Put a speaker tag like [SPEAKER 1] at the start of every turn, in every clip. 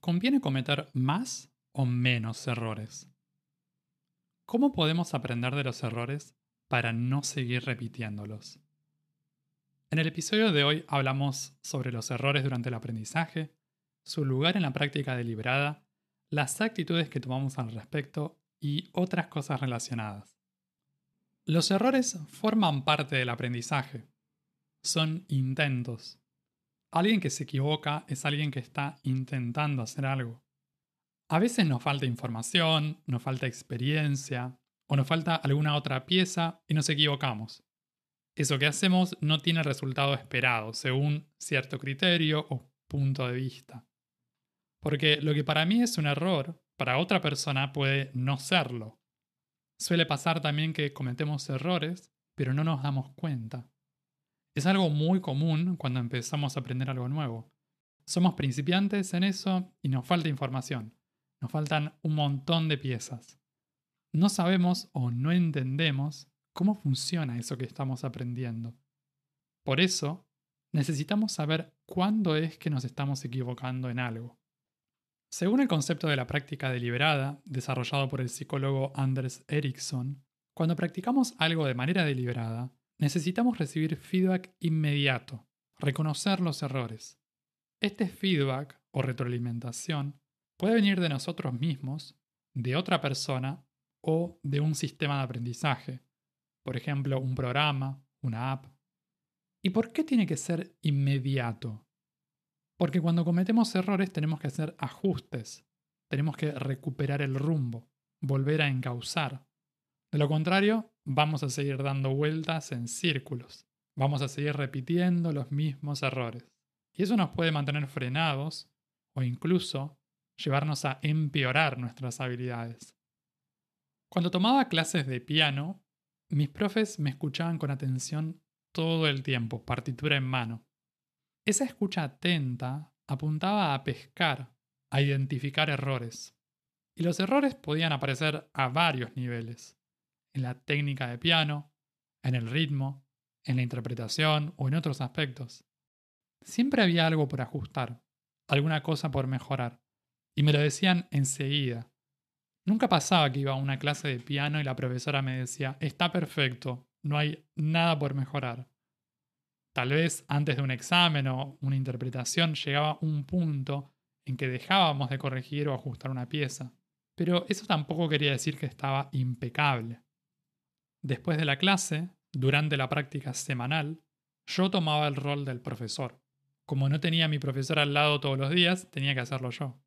[SPEAKER 1] ¿Conviene cometer más o menos errores? ¿Cómo podemos aprender de los errores para no seguir repitiéndolos? En el episodio de hoy hablamos sobre los errores durante el aprendizaje, su lugar en la práctica deliberada, las actitudes que tomamos al respecto y otras cosas relacionadas. Los errores forman parte del aprendizaje. Son intentos, Alguien que se equivoca es alguien que está intentando hacer algo. A veces nos falta información, nos falta experiencia o nos falta alguna otra pieza y nos equivocamos. Eso que hacemos no tiene resultado esperado según cierto criterio o punto de vista. Porque lo que para mí es un error, para otra persona puede no serlo. Suele pasar también que cometemos errores, pero no nos damos cuenta. Es algo muy común cuando empezamos a aprender algo nuevo. Somos principiantes en eso y nos falta información. Nos faltan un montón de piezas. No sabemos o no entendemos cómo funciona eso que estamos aprendiendo. Por eso, necesitamos saber cuándo es que nos estamos equivocando en algo. Según el concepto de la práctica deliberada, desarrollado por el psicólogo Anders Ericsson, cuando practicamos algo de manera deliberada, necesitamos recibir feedback inmediato, reconocer los errores. Este feedback o retroalimentación puede venir de nosotros mismos, de otra persona o de un sistema de aprendizaje, por ejemplo, un programa, una app. ¿Y por qué tiene que ser inmediato? Porque cuando cometemos errores tenemos que hacer ajustes, tenemos que recuperar el rumbo, volver a encauzar. De lo contrario, vamos a seguir dando vueltas en círculos. Vamos a seguir repitiendo los mismos errores. Y eso nos puede mantener frenados o incluso llevarnos a empeorar nuestras habilidades. Cuando tomaba clases de piano, mis profes me escuchaban con atención todo el tiempo, partitura en mano. Esa escucha atenta apuntaba a pescar, a identificar errores. Y los errores podían aparecer a varios niveles en la técnica de piano, en el ritmo, en la interpretación o en otros aspectos. Siempre había algo por ajustar, alguna cosa por mejorar, y me lo decían enseguida. Nunca pasaba que iba a una clase de piano y la profesora me decía, está perfecto, no hay nada por mejorar. Tal vez antes de un examen o una interpretación llegaba un punto en que dejábamos de corregir o ajustar una pieza, pero eso tampoco quería decir que estaba impecable. Después de la clase, durante la práctica semanal, yo tomaba el rol del profesor. Como no tenía a mi profesor al lado todos los días, tenía que hacerlo yo.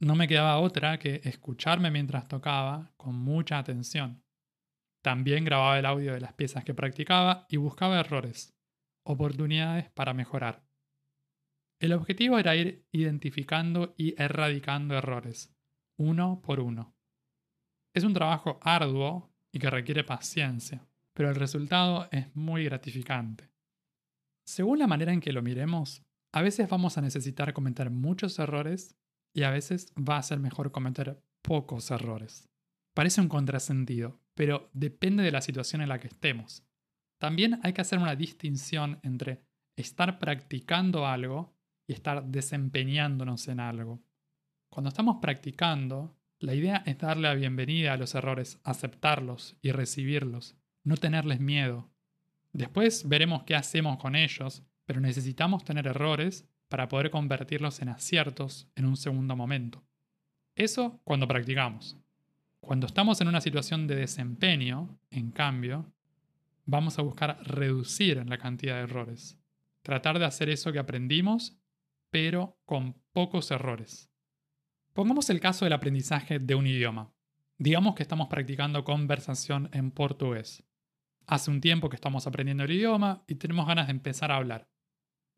[SPEAKER 1] No me quedaba otra que escucharme mientras tocaba con mucha atención. También grababa el audio de las piezas que practicaba y buscaba errores, oportunidades para mejorar. El objetivo era ir identificando y erradicando errores, uno por uno. Es un trabajo arduo y que requiere paciencia, pero el resultado es muy gratificante. Según la manera en que lo miremos, a veces vamos a necesitar cometer muchos errores y a veces va a ser mejor cometer pocos errores. Parece un contrasentido, pero depende de la situación en la que estemos. También hay que hacer una distinción entre estar practicando algo y estar desempeñándonos en algo. Cuando estamos practicando, la idea es darle la bienvenida a los errores, aceptarlos y recibirlos, no tenerles miedo. Después veremos qué hacemos con ellos, pero necesitamos tener errores para poder convertirlos en aciertos en un segundo momento. Eso cuando practicamos. Cuando estamos en una situación de desempeño, en cambio, vamos a buscar reducir la cantidad de errores. Tratar de hacer eso que aprendimos, pero con pocos errores. Pongamos el caso del aprendizaje de un idioma. Digamos que estamos practicando conversación en portugués. Hace un tiempo que estamos aprendiendo el idioma y tenemos ganas de empezar a hablar.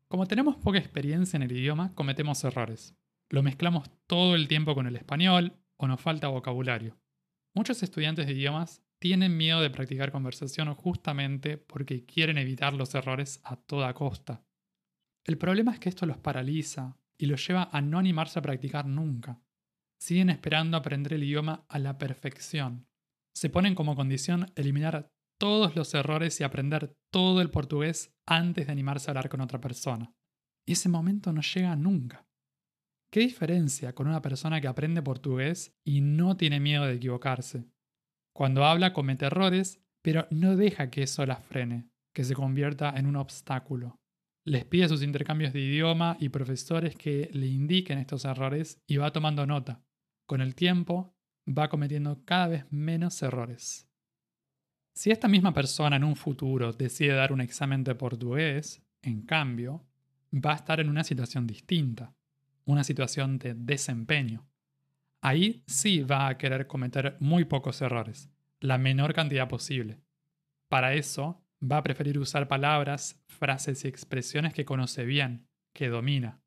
[SPEAKER 1] Como tenemos poca experiencia en el idioma, cometemos errores. lo mezclamos todo el tiempo con el español o nos falta vocabulario. Muchos estudiantes de idiomas tienen miedo de practicar conversación justamente porque quieren evitar los errores a toda costa. El problema es que esto los paraliza y los lleva a no animarse a practicar nunca. Siguen esperando aprender el idioma a la perfección. Se ponen como condición eliminar todos los errores y aprender todo el portugués antes de animarse a hablar con otra persona. Y ese momento no llega nunca. ¿Qué diferencia con una persona que aprende portugués y no tiene miedo de equivocarse? Cuando habla comete errores, pero no deja que eso la frene, que se convierta en un obstáculo. Les pide sus intercambios de idioma y profesores que le indiquen estos errores y va tomando nota. Con el tiempo, va cometiendo cada vez menos errores. Si esta misma persona en un futuro decide dar un examen de portugués, en cambio, va a estar en una situación distinta una situación de desempeño. Ahí sí va a querer cometer muy pocos errores, la menor cantidad posible. Para eso, va a preferir usar palabras, frases y expresiones que conoce bien, que domina.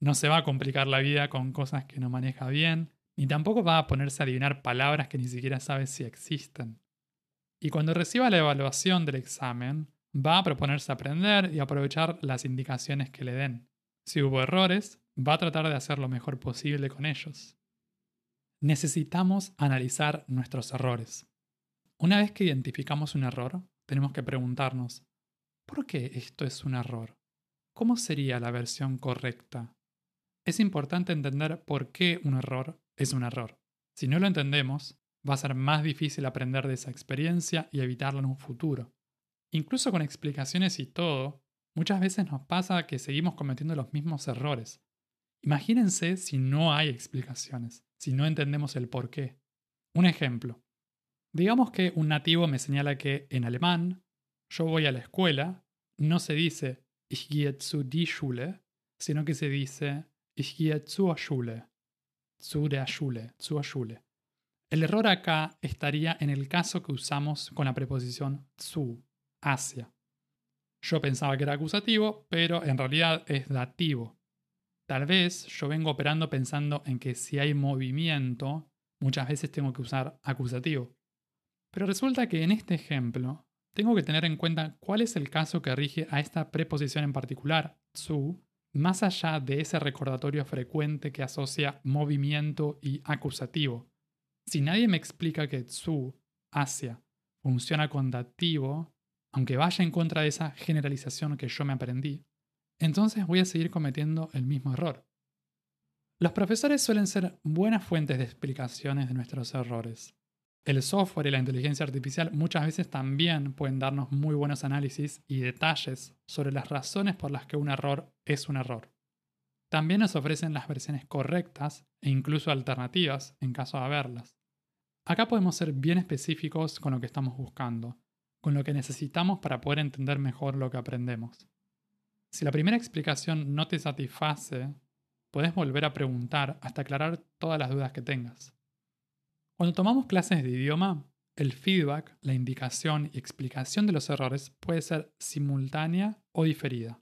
[SPEAKER 1] No se va a complicar la vida con cosas que no maneja bien, ni tampoco va a ponerse a adivinar palabras que ni siquiera sabe si existen. Y cuando reciba la evaluación del examen, va a proponerse aprender y aprovechar las indicaciones que le den. Si hubo errores, va a tratar de hacer lo mejor posible con ellos. Necesitamos analizar nuestros errores. Una vez que identificamos un error, tenemos que preguntarnos, ¿por qué esto es un error? ¿Cómo sería la versión correcta? Es importante entender por qué un error es un error. Si no lo entendemos, va a ser más difícil aprender de esa experiencia y evitarla en un futuro. Incluso con explicaciones y todo, muchas veces nos pasa que seguimos cometiendo los mismos errores, Imagínense si no hay explicaciones, si no entendemos el por qué. Un ejemplo. Digamos que un nativo me señala que en alemán, yo voy a la escuela, no se dice ich gehe zu die Schule, sino que se dice ich gehe zur Schule. Zu der Schule, zur Schule. El error acá estaría en el caso que usamos con la preposición zu, hacia. Yo pensaba que era acusativo, pero en realidad es dativo. Tal vez yo vengo operando pensando en que si hay movimiento, muchas veces tengo que usar acusativo. Pero resulta que en este ejemplo tengo que tener en cuenta cuál es el caso que rige a esta preposición en particular, zu, más allá de ese recordatorio frecuente que asocia movimiento y acusativo. Si nadie me explica que zu, hacia, funciona con dativo, aunque vaya en contra de esa generalización que yo me aprendí, entonces voy a seguir cometiendo el mismo error. Los profesores suelen ser buenas fuentes de explicaciones de nuestros errores. El software y la inteligencia artificial muchas veces también pueden darnos muy buenos análisis y detalles sobre las razones por las que un error es un error. También nos ofrecen las versiones correctas e incluso alternativas en caso de haberlas. Acá podemos ser bien específicos con lo que estamos buscando, con lo que necesitamos para poder entender mejor lo que aprendemos. Si la primera explicación no te satisface, puedes volver a preguntar hasta aclarar todas las dudas que tengas. Cuando tomamos clases de idioma, el feedback, la indicación y explicación de los errores puede ser simultánea o diferida.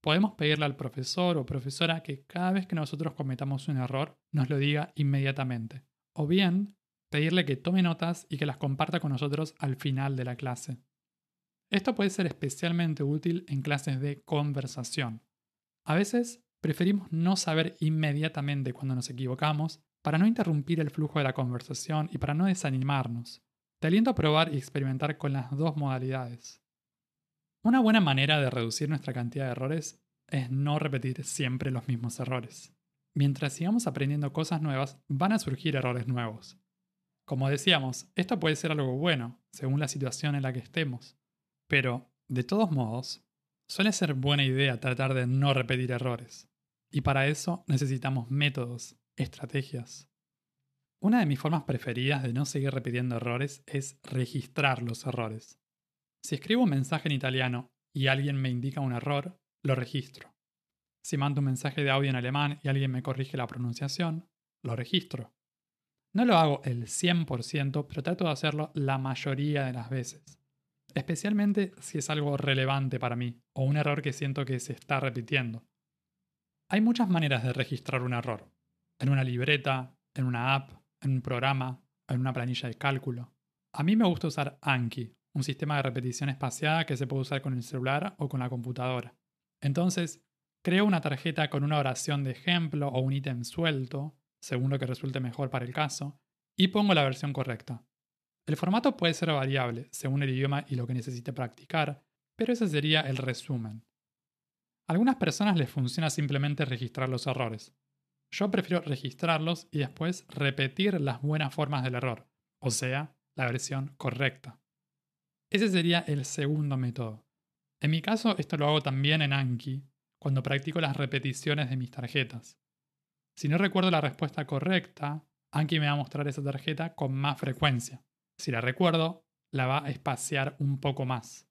[SPEAKER 1] Podemos pedirle al profesor o profesora que cada vez que nosotros cometamos un error nos lo diga inmediatamente. O bien, pedirle que tome notas y que las comparta con nosotros al final de la clase. Esto puede ser especialmente útil en clases de conversación. A veces preferimos no saber inmediatamente cuando nos equivocamos para no interrumpir el flujo de la conversación y para no desanimarnos. Te aliento a probar y experimentar con las dos modalidades. Una buena manera de reducir nuestra cantidad de errores es no repetir siempre los mismos errores. Mientras sigamos aprendiendo cosas nuevas, van a surgir errores nuevos. Como decíamos, esto puede ser algo bueno, según la situación en la que estemos. Pero, de todos modos, suele ser buena idea tratar de no repetir errores. Y para eso necesitamos métodos, estrategias. Una de mis formas preferidas de no seguir repitiendo errores es registrar los errores. Si escribo un mensaje en italiano y alguien me indica un error, lo registro. Si mando un mensaje de audio en alemán y alguien me corrige la pronunciación, lo registro. No lo hago el 100%, pero trato de hacerlo la mayoría de las veces especialmente si es algo relevante para mí o un error que siento que se está repitiendo. Hay muchas maneras de registrar un error. En una libreta, en una app, en un programa, en una planilla de cálculo. A mí me gusta usar Anki, un sistema de repetición espaciada que se puede usar con el celular o con la computadora. Entonces, creo una tarjeta con una oración de ejemplo o un ítem suelto, según lo que resulte mejor para el caso, y pongo la versión correcta. El formato puede ser variable, según el idioma y lo que necesite practicar, pero ese sería el resumen. A algunas personas les funciona simplemente registrar los errores. Yo prefiero registrarlos y después repetir las buenas formas del error, o sea, la versión correcta. Ese sería el segundo método. En mi caso, esto lo hago también en Anki, cuando practico las repeticiones de mis tarjetas. Si no recuerdo la respuesta correcta, Anki me va a mostrar esa tarjeta con más frecuencia. Si la recuerdo, la va a espaciar un poco más.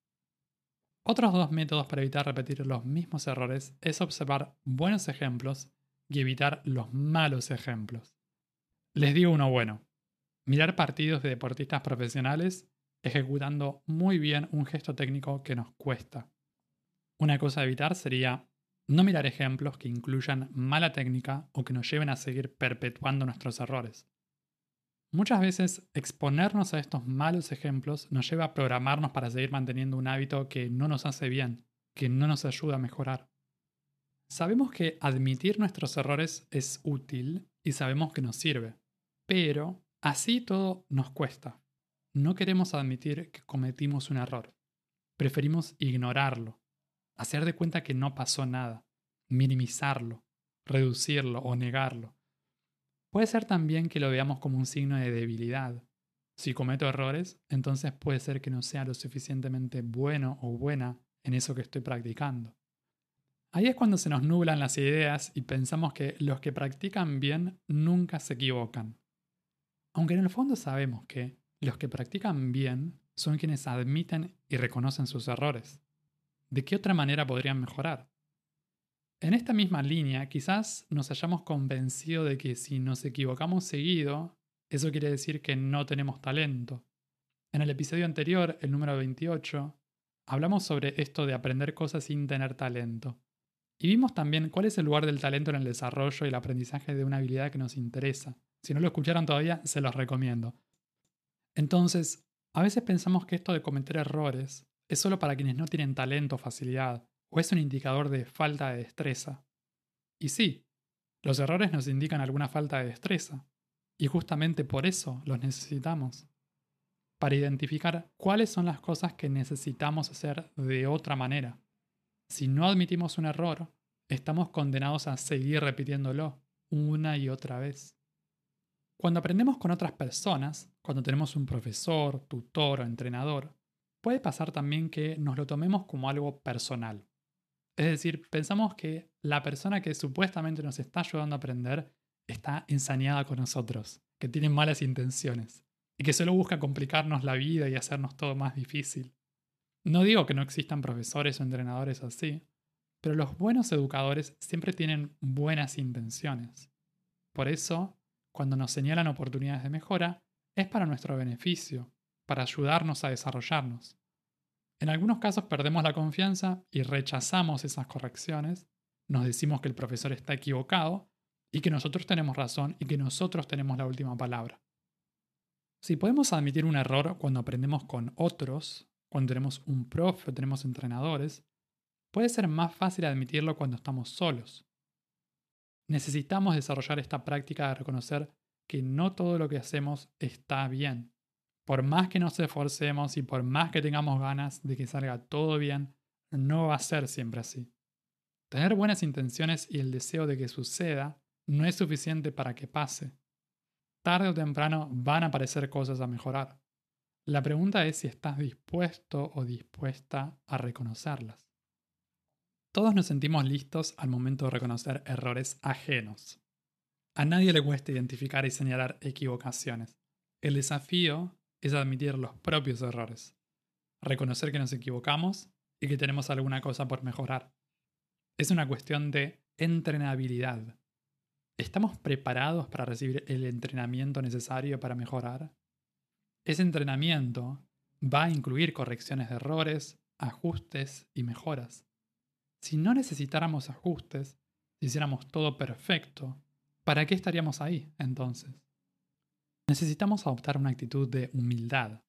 [SPEAKER 1] Otros dos métodos para evitar repetir los mismos errores es observar buenos ejemplos y evitar los malos ejemplos. Les digo uno bueno. Mirar partidos de deportistas profesionales ejecutando muy bien un gesto técnico que nos cuesta. Una cosa a evitar sería no mirar ejemplos que incluyan mala técnica o que nos lleven a seguir perpetuando nuestros errores. Muchas veces exponernos a estos malos ejemplos nos lleva a programarnos para seguir manteniendo un hábito que no nos hace bien, que no nos ayuda a mejorar. Sabemos que admitir nuestros errores es útil y sabemos que nos sirve, pero así todo nos cuesta. No queremos admitir que cometimos un error. Preferimos ignorarlo, hacer de cuenta que no pasó nada, minimizarlo, reducirlo o negarlo. Puede ser también que lo veamos como un signo de debilidad. Si cometo errores, entonces puede ser que no sea lo suficientemente bueno o buena en eso que estoy practicando. Ahí es cuando se nos nublan las ideas y pensamos que los que practican bien nunca se equivocan. Aunque en el fondo sabemos que los que practican bien son quienes admiten y reconocen sus errores. ¿De qué otra manera podrían mejorar? En esta misma línea, quizás nos hayamos convencido de que si nos equivocamos seguido, eso quiere decir que no tenemos talento. En el episodio anterior, el número 28, hablamos sobre esto de aprender cosas sin tener talento. Y vimos también cuál es el lugar del talento en el desarrollo y el aprendizaje de una habilidad que nos interesa. Si no lo escucharon todavía, se los recomiendo. Entonces, a veces pensamos que esto de cometer errores es solo para quienes no tienen talento o facilidad, o es un indicador de falta de destreza. Y sí, los errores nos indican alguna falta de destreza, y justamente por eso los necesitamos, para identificar cuáles son las cosas que necesitamos hacer de otra manera. Si no admitimos un error, estamos condenados a seguir repitiéndolo una y otra vez. Cuando aprendemos con otras personas, cuando tenemos un profesor, tutor o entrenador, puede pasar también que nos lo tomemos como algo personal. Es decir, pensamos que la persona que supuestamente nos está ayudando a aprender está ensañada con nosotros, que tiene malas intenciones y que solo busca complicarnos la vida y hacernos todo más difícil. No digo que no existan profesores o entrenadores así, pero los buenos educadores siempre tienen buenas intenciones. Por eso, cuando nos señalan oportunidades de mejora, es para nuestro beneficio, para ayudarnos a desarrollarnos. En algunos casos perdemos la confianza y rechazamos esas correcciones, nos decimos que el profesor está equivocado y que nosotros tenemos razón y que nosotros tenemos la última palabra. Si podemos admitir un error cuando aprendemos con otros, cuando tenemos un profe o tenemos entrenadores, puede ser más fácil admitirlo cuando estamos solos. Necesitamos desarrollar esta práctica de reconocer que no todo lo que hacemos está bien por más que nos esforcemos y por más que tengamos ganas de que salga todo bien, no va a ser siempre así. Tener buenas intenciones y el deseo de que suceda no es suficiente para que pase. Tarde o temprano van a aparecer cosas a mejorar. La pregunta es si estás dispuesto o dispuesta a reconocerlas. Todos nos sentimos listos al momento de reconocer errores ajenos. A nadie le cuesta identificar y señalar equivocaciones. El desafío es admitir los propios errores, reconocer que nos equivocamos y que tenemos alguna cosa por mejorar. Es una cuestión de entrenabilidad. ¿Estamos preparados para recibir el entrenamiento necesario para mejorar? Ese entrenamiento va a incluir correcciones de errores, ajustes y mejoras. Si no necesitáramos ajustes, si hiciéramos todo perfecto, ¿para qué estaríamos ahí entonces? Necesitamos adoptar una actitud de humildad,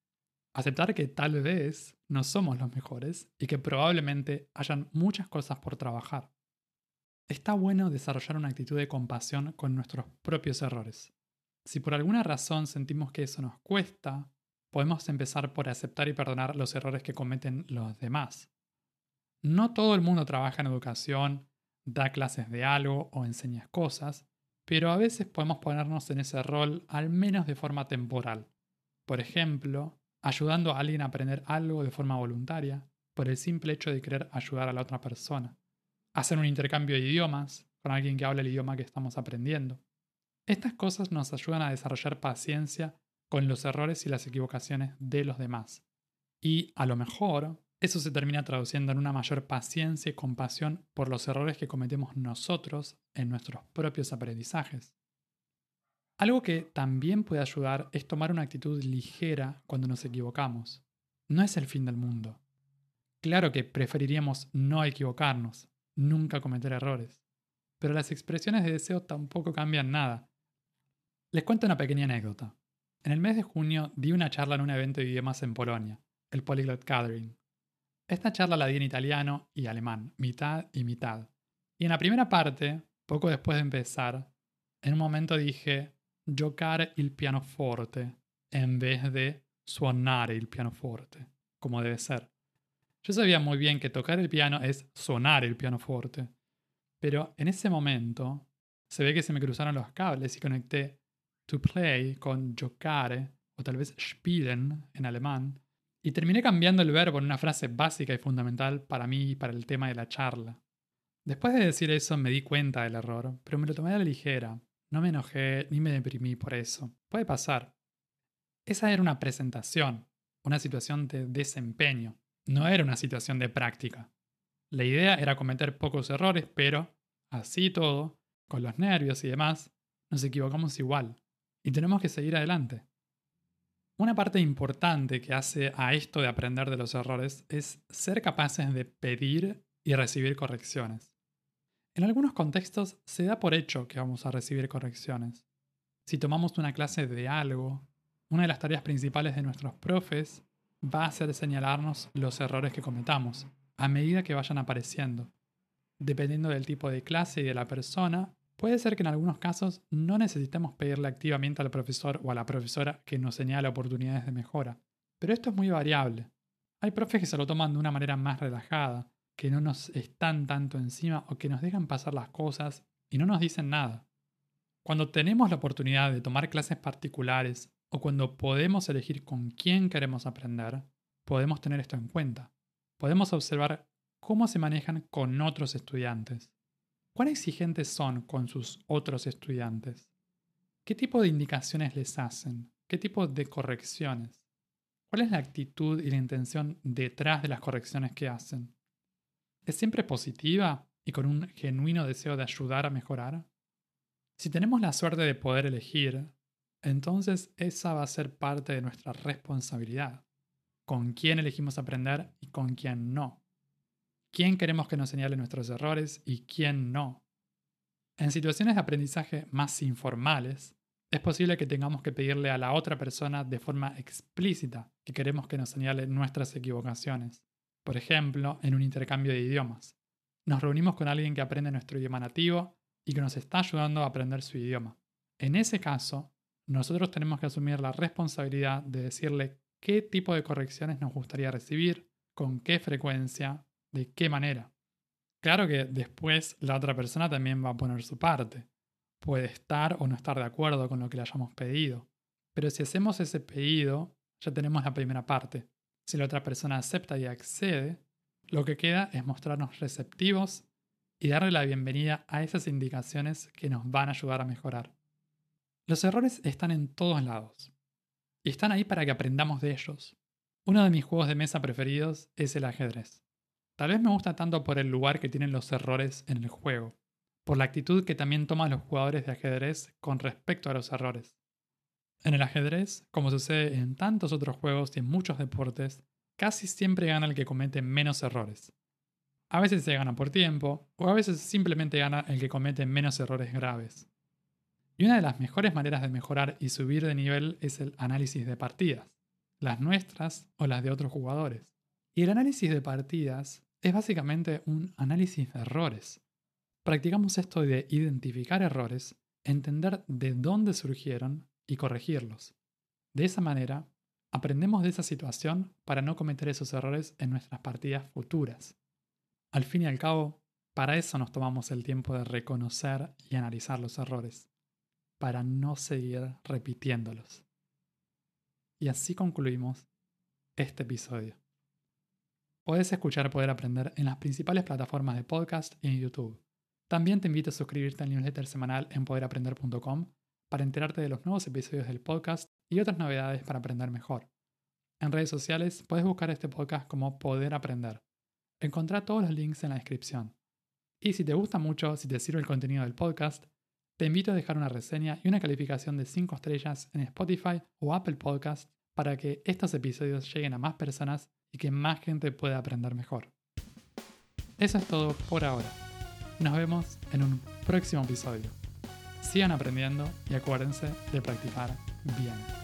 [SPEAKER 1] aceptar que tal vez no somos los mejores y que probablemente hayan muchas cosas por trabajar. Está bueno desarrollar una actitud de compasión con nuestros propios errores. Si por alguna razón sentimos que eso nos cuesta, podemos empezar por aceptar y perdonar los errores que cometen los demás. No todo el mundo trabaja en educación, da clases de algo o enseña cosas, pero a veces podemos ponernos en ese rol al menos de forma temporal. Por ejemplo, ayudando a alguien a aprender algo de forma voluntaria, por el simple hecho de querer ayudar a la otra persona. Hacer un intercambio de idiomas con alguien que hable el idioma que estamos aprendiendo. Estas cosas nos ayudan a desarrollar paciencia con los errores y las equivocaciones de los demás. Y a lo mejor eso se termina traduciendo en una mayor paciencia y compasión por los errores que cometemos nosotros en nuestros propios aprendizajes. Algo que también puede ayudar es tomar una actitud ligera cuando nos equivocamos. No es el fin del mundo. Claro que preferiríamos no equivocarnos, nunca cometer errores, pero las expresiones de deseo tampoco cambian nada. Les cuento una pequeña anécdota. En el mes de junio di una charla en un evento de idiomas en Polonia, el Polyglot Gathering. Esta charla la di en italiano y alemán, mitad y mitad. Y en la primera parte, poco después de empezar, en un momento dije giocare il pianoforte en vez de suonare il pianoforte, como debe ser. Yo sabía muy bien que tocar el piano es sonar el pianoforte, pero en ese momento se ve que se me cruzaron los cables y conecté to play con giocare o tal vez spielen en alemán y terminé cambiando el verbo en una frase básica y fundamental para mí y para el tema de la charla. Después de decir eso me di cuenta del error, pero me lo tomé a la ligera. No me enojé ni me deprimí por eso. Puede pasar. Esa era una presentación, una situación de desempeño, no era una situación de práctica. La idea era cometer pocos errores, pero, así todo, con los nervios y demás, nos equivocamos igual. Y tenemos que seguir adelante. Una parte importante que hace a esto de aprender de los errores es ser capaces de pedir y recibir correcciones. En algunos contextos se da por hecho que vamos a recibir correcciones. Si tomamos una clase de algo, una de las tareas principales de nuestros profes va a ser señalarnos los errores que cometamos, a medida que vayan apareciendo. Dependiendo del tipo de clase y de la persona, Puede ser que en algunos casos no necesitemos pedirle activamente al profesor o a la profesora que nos señale oportunidades de mejora, pero esto es muy variable. Hay profes que se lo toman de una manera más relajada, que no nos están tanto encima o que nos dejan pasar las cosas y no nos dicen nada. Cuando tenemos la oportunidad de tomar clases particulares o cuando podemos elegir con quién queremos aprender, podemos tener esto en cuenta. Podemos observar cómo se manejan con otros estudiantes ¿Cuán exigentes son con sus otros estudiantes? ¿Qué tipo de indicaciones les hacen? ¿Qué tipo de correcciones? ¿Cuál es la actitud y la intención detrás de las correcciones que hacen? ¿Es siempre positiva y con un genuino deseo de ayudar a mejorar? Si tenemos la suerte de poder elegir, entonces esa va a ser parte de nuestra responsabilidad. Con quién elegimos aprender y con quién no quién queremos que nos señale nuestros errores y quién no. En situaciones de aprendizaje más informales, es posible que tengamos que pedirle a la otra persona de forma explícita que queremos que nos señale nuestras equivocaciones. Por ejemplo, en un intercambio de idiomas. Nos reunimos con alguien que aprende nuestro idioma nativo y que nos está ayudando a aprender su idioma. En ese caso, nosotros tenemos que asumir la responsabilidad de decirle qué tipo de correcciones nos gustaría recibir, con qué frecuencia de qué manera. Claro que después la otra persona también va a poner su parte. Puede estar o no estar de acuerdo con lo que le hayamos pedido. Pero si hacemos ese pedido, ya tenemos la primera parte. Si la otra persona acepta y accede, lo que queda es mostrarnos receptivos y darle la bienvenida a esas indicaciones que nos van a ayudar a mejorar. Los errores están en todos lados. Y están ahí para que aprendamos de ellos. Uno de mis juegos de mesa preferidos es el ajedrez. Tal vez me gusta tanto por el lugar que tienen los errores en el juego, por la actitud que también toman los jugadores de ajedrez con respecto a los errores. En el ajedrez, como sucede en tantos otros juegos y en muchos deportes, casi siempre gana el que comete menos errores. A veces se gana por tiempo, o a veces simplemente gana el que comete menos errores graves. Y una de las mejores maneras de mejorar y subir de nivel es el análisis de partidas, las nuestras o las de otros jugadores. Y el análisis de partidas es básicamente un análisis de errores. Practicamos esto de identificar errores, entender de dónde surgieron y corregirlos. De esa manera, aprendemos de esa situación para no cometer esos errores en nuestras partidas futuras. Al fin y al cabo, para eso nos tomamos el tiempo de reconocer y analizar los errores, para no seguir repitiéndolos. Y así concluimos este episodio. Puedes escuchar Poder Aprender en las principales plataformas de podcast y en YouTube. También te invito a suscribirte al newsletter semanal en poderaprender.com para enterarte de los nuevos episodios del podcast y otras novedades para aprender mejor. En redes sociales puedes buscar este podcast como Poder Aprender. Encontrá todos los links en la descripción. Y si te gusta mucho, si te sirve el contenido del podcast, te invito a dejar una reseña y una calificación de 5 estrellas en Spotify o Apple Podcast para que estos episodios lleguen a más personas y que más gente pueda aprender mejor. Eso es todo por ahora. Nos vemos en un próximo episodio. Sigan aprendiendo y acuérdense de practicar bien.